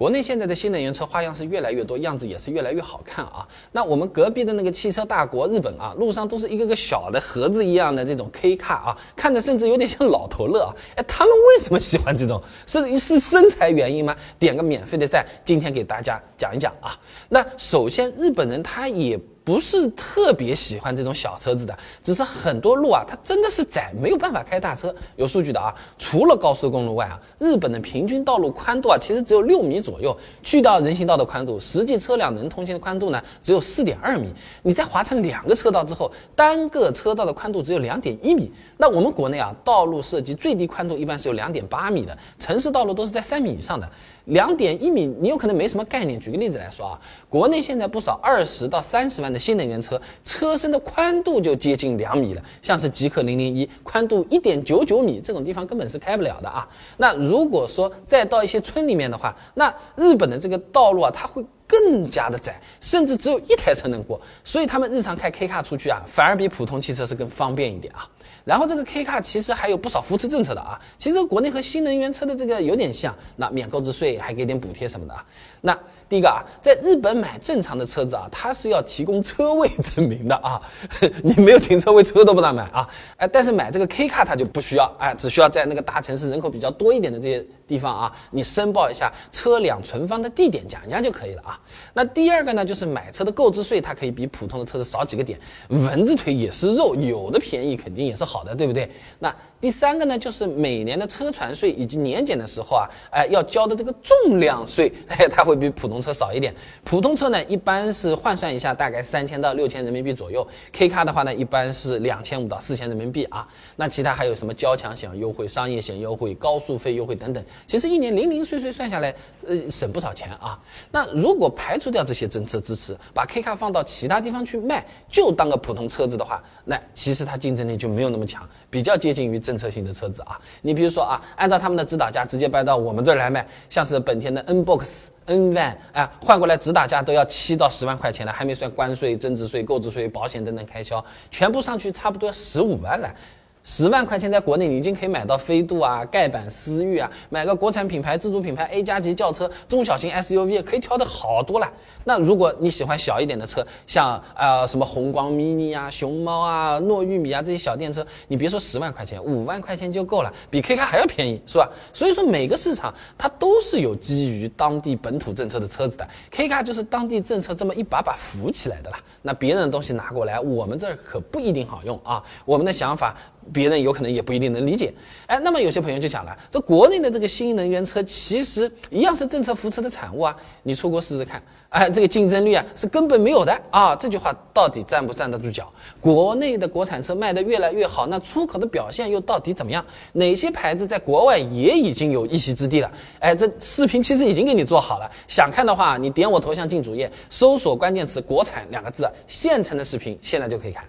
国内现在的新能源车花样是越来越多，样子也是越来越好看啊。那我们隔壁的那个汽车大国日本啊，路上都是一个个小的盒子一样的这种 K 卡啊，看着甚至有点像老头乐啊。哎，他们为什么喜欢这种？是是身材原因吗？点个免费的赞，今天给大家讲一讲啊。那首先，日本人他也。不是特别喜欢这种小车子的，只是很多路啊，它真的是窄，没有办法开大车。有数据的啊，除了高速公路外啊，日本的平均道路宽度啊，其实只有六米左右。去掉人行道的宽度，实际车辆能通行的宽度呢，只有四点二米。你再划成两个车道之后，单个车道的宽度只有两点一米。那我们国内啊，道路设计最低宽度一般是有两点八米的，城市道路都是在三米以上的。两点一米，你有可能没什么概念。举个例子来说啊，国内现在不少二十到三十万的新能源车，车身的宽度就接近两米了。像是极氪零零一，宽度一点九九米，这种地方根本是开不了的啊。那如果说再到一些村里面的话，那日本的这个道路啊，它会更加的窄，甚至只有一台车能过。所以他们日常开 K 卡出去啊，反而比普通汽车是更方便一点啊。然后这个 K 卡其实还有不少扶持政策的啊，其实国内和新能源车的这个有点像，那免购置税还给点补贴什么的啊。那第一个啊，在日本买正常的车子啊，它是要提供车位证明的啊，你没有停车位，车都不让买啊。哎，但是买这个 K 卡它就不需要，哎，只需要在那个大城市人口比较多一点的这些地方啊，你申报一下车辆存放的地点讲一下就可以了啊。那第二个呢，就是买车的购置税，它可以比普通的车子少几个点。蚊子腿也是肉，有的便宜肯定也是是好的，对不对？那第三个呢，就是每年的车船税以及年检的时候啊，哎，要交的这个重量税，哎，它会比普通车少一点。普通车呢，一般是换算一下，大概三千到六千人民币左右。K 卡的话呢，一般是两千五到四千人民币啊。那其他还有什么交强险优惠、商业险优惠、高速费优惠等等，其实一年零零碎碎算下来，呃，省不少钱啊。那如果排除掉这些政策支持，把 K 卡放到其他地方去卖，就当个普通车子的话，那其实它竞争力就没没有那么强，比较接近于。政策性的车子啊，你比如说啊，按照他们的指导价直接搬到我们这儿来卖，像是本田的 N Box、N Van，啊，换过来指导价都要七到十万块钱了，还没算关税、增值税、购置税、保险等等开销，全部上去差不多十五万了。十万块钱在国内你已经可以买到飞度啊、盖板、思域啊，买个国产品牌、自主品牌 A 加级轿车、中小型 SUV 可以挑的好多了。那如果你喜欢小一点的车，像呃什么红光 mini 啊、熊猫啊、糯玉米啊这些小电车，你别说十万块钱，五万块钱就够了，比 K 卡还要便宜，是吧？所以说每个市场它都是有基于当地本土政策的车子的，K 卡就是当地政策这么一把把扶起来的啦。那别人的东西拿过来，我们这儿可不一定好用啊。我们的想法。别人有可能也不一定能理解，哎，那么有些朋友就讲了，这国内的这个新能源车其实一样是政策扶持的产物啊，你出国试试看，哎，这个竞争力啊是根本没有的啊，这句话到底站不站得住脚？国内的国产车卖得越来越好，那出口的表现又到底怎么样？哪些牌子在国外也已经有一席之地了？哎，这视频其实已经给你做好了，想看的话，你点我头像进主页，搜索关键词“国产”两个字，现成的视频现在就可以看。